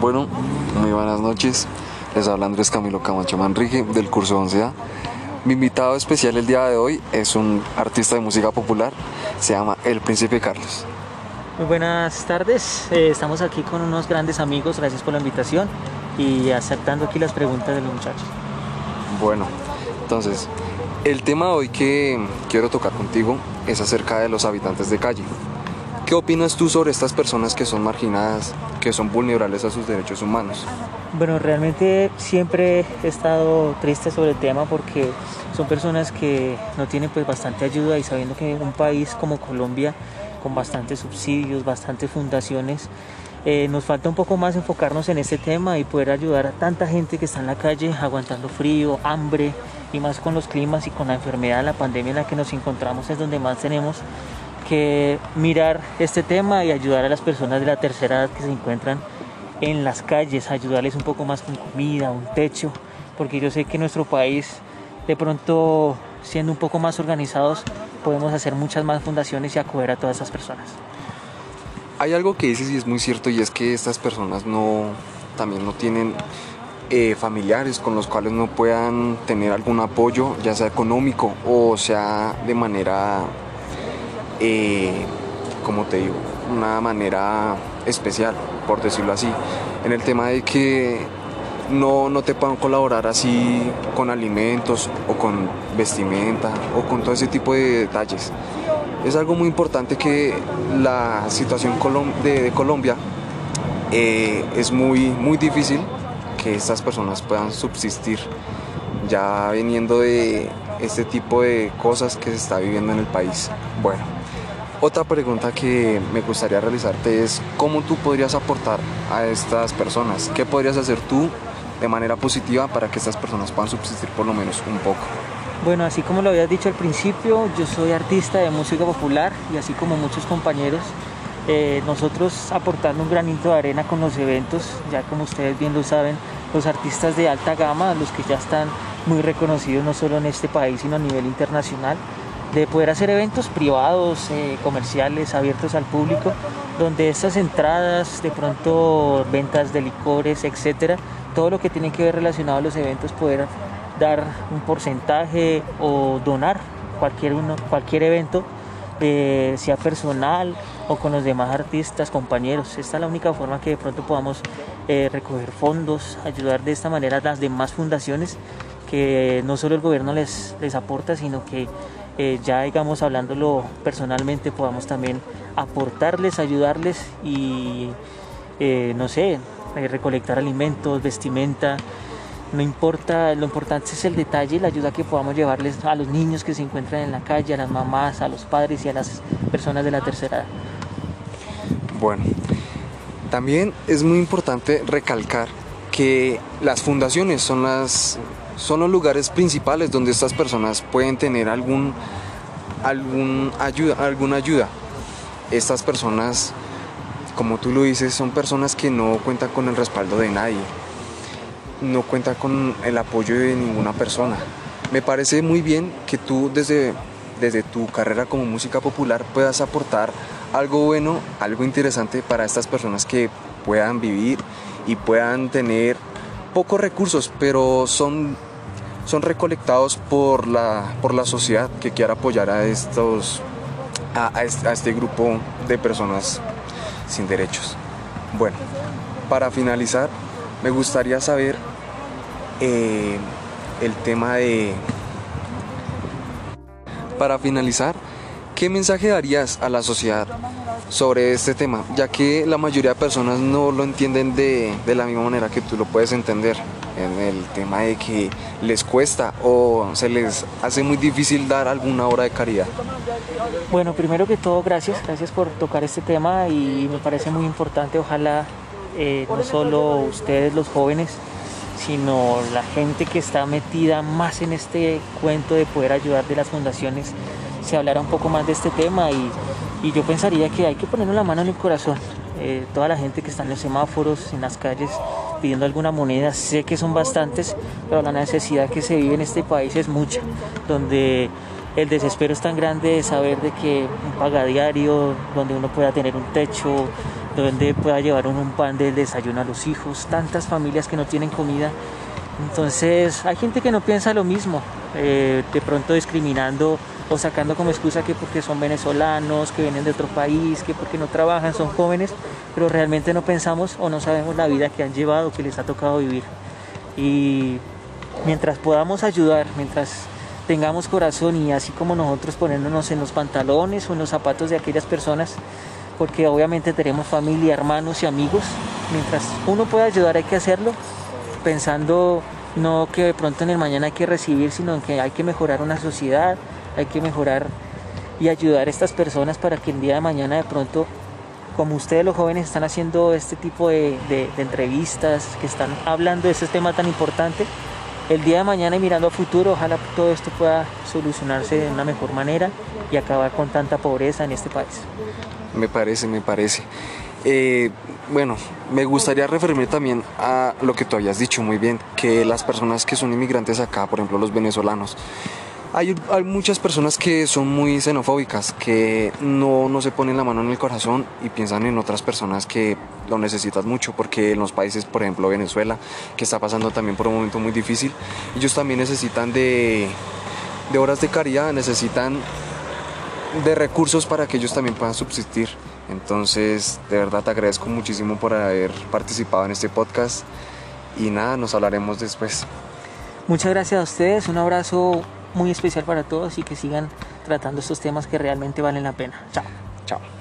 Bueno, muy buenas noches. Les habla Andrés Camilo Camacho Manrique del curso 11A. Mi invitado especial el día de hoy es un artista de música popular, se llama El Príncipe Carlos. Muy buenas tardes, eh, estamos aquí con unos grandes amigos, gracias por la invitación y aceptando aquí las preguntas de los muchachos. Bueno, entonces, el tema de hoy que quiero tocar contigo es acerca de los habitantes de calle. ¿Qué opinas tú sobre estas personas que son marginadas, que son vulnerables a sus derechos humanos? Bueno, realmente siempre he estado triste sobre el tema porque son personas que no tienen pues bastante ayuda y sabiendo que un país como Colombia con bastantes subsidios, bastantes fundaciones, eh, nos falta un poco más enfocarnos en este tema y poder ayudar a tanta gente que está en la calle aguantando frío, hambre y más con los climas y con la enfermedad, la pandemia en la que nos encontramos es donde más tenemos mirar este tema y ayudar a las personas de la tercera edad que se encuentran en las calles, ayudarles un poco más con comida, un techo, porque yo sé que nuestro país, de pronto, siendo un poco más organizados, podemos hacer muchas más fundaciones y acoger a todas esas personas. Hay algo que dices y es muy cierto y es que estas personas no, también no tienen eh, familiares con los cuales no puedan tener algún apoyo, ya sea económico o sea de manera eh, como te digo, una manera especial, por decirlo así, en el tema de que no, no te puedan colaborar así con alimentos o con vestimenta o con todo ese tipo de detalles. Es algo muy importante que la situación de, Colombia eh, es muy, muy difícil que estas personas puedan subsistir ya viniendo de este tipo de cosas que se está viviendo en el país. Bueno. Otra pregunta que me gustaría realizarte es cómo tú podrías aportar a estas personas, qué podrías hacer tú de manera positiva para que estas personas puedan subsistir por lo menos un poco. Bueno, así como lo habías dicho al principio, yo soy artista de música popular y así como muchos compañeros, eh, nosotros aportando un granito de arena con los eventos, ya como ustedes bien lo saben, los artistas de alta gama, los que ya están muy reconocidos no solo en este país, sino a nivel internacional, de poder hacer eventos privados, eh, comerciales, abiertos al público, donde estas entradas, de pronto ventas de licores, etcétera, todo lo que tiene que ver relacionado a los eventos, poder dar un porcentaje o donar cualquier, uno, cualquier evento, eh, sea personal o con los demás artistas, compañeros. Esta es la única forma que de pronto podamos eh, recoger fondos, ayudar de esta manera a las demás fundaciones que no solo el gobierno les, les aporta, sino que eh, ya digamos hablándolo personalmente podamos también aportarles, ayudarles y eh, no sé, eh, recolectar alimentos, vestimenta. No importa, lo importante es el detalle y la ayuda que podamos llevarles a los niños que se encuentran en la calle, a las mamás, a los padres y a las personas de la tercera edad. Bueno, también es muy importante recalcar que las fundaciones son las son los lugares principales donde estas personas pueden tener algún, algún ayuda, alguna ayuda. Estas personas, como tú lo dices, son personas que no cuentan con el respaldo de nadie, no cuentan con el apoyo de ninguna persona. Me parece muy bien que tú desde, desde tu carrera como música popular puedas aportar algo bueno, algo interesante para estas personas que puedan vivir y puedan tener pocos recursos, pero son son recolectados por la, por la sociedad que quiera apoyar a, estos, a, este, grupo de personas sin derechos. Bueno, para finalizar, me gustaría saber eh, el tema de... Para finalizar, ¿qué mensaje darías a la sociedad sobre este tema? Ya que la mayoría de personas no lo entienden de, de la misma manera que tú lo puedes entender en el tema de que les cuesta o se les hace muy difícil dar alguna obra de caridad? Bueno, primero que todo, gracias, gracias por tocar este tema y me parece muy importante, ojalá eh, no solo ustedes los jóvenes, sino la gente que está metida más en este cuento de poder ayudar de las fundaciones, se hablara un poco más de este tema y, yo pensaría que hay que ponerle la mano en el corazón. Eh, toda la gente que está en los semáforos, en las calles, pidiendo alguna moneda, sé que son bastantes, pero la necesidad que se vive en este país es mucha, donde el desespero es tan grande de saber de que un paga diario, donde uno pueda tener un techo, donde pueda llevar un pan del desayuno a los hijos, tantas familias que no tienen comida. Entonces hay gente que no piensa lo mismo, eh, de pronto discriminando o sacando como excusa que porque son venezolanos, que vienen de otro país, que porque no trabajan, son jóvenes, pero realmente no pensamos o no sabemos la vida que han llevado, que les ha tocado vivir. Y mientras podamos ayudar, mientras tengamos corazón y así como nosotros poniéndonos en los pantalones o en los zapatos de aquellas personas, porque obviamente tenemos familia, hermanos y amigos, mientras uno pueda ayudar hay que hacerlo, pensando no que de pronto en el mañana hay que recibir, sino que hay que mejorar una sociedad, hay que mejorar y ayudar a estas personas para que el día de mañana de pronto, como ustedes los jóvenes están haciendo este tipo de, entrevistas, que están hablando de este tema tan importante, el día de mañana y mirando a futuro, ojalá todo esto pueda solucionarse de una mejor manera y acabar con tanta pobreza en este país. Me parece, me parece. Eh, bueno, me gustaría referirme también a lo que tú habías dicho muy bien, que las personas que son inmigrantes acá, por ejemplo los venezolanos, hay, muchas personas que son muy xenofóbicas, que no, no, se ponen la mano en el corazón y piensan en otras personas que lo necesitan mucho, porque en los países, por ejemplo Venezuela, que está pasando también por un momento muy difícil, ellos también necesitan de, de horas de caridad, necesitan de recursos para que ellos también puedan subsistir. Entonces, de verdad te agradezco muchísimo por haber participado en este podcast y nada, nos hablaremos después. Muchas gracias a ustedes, un abrazo muy especial para todos y que sigan tratando estos temas que realmente valen la pena. Chao. Chao.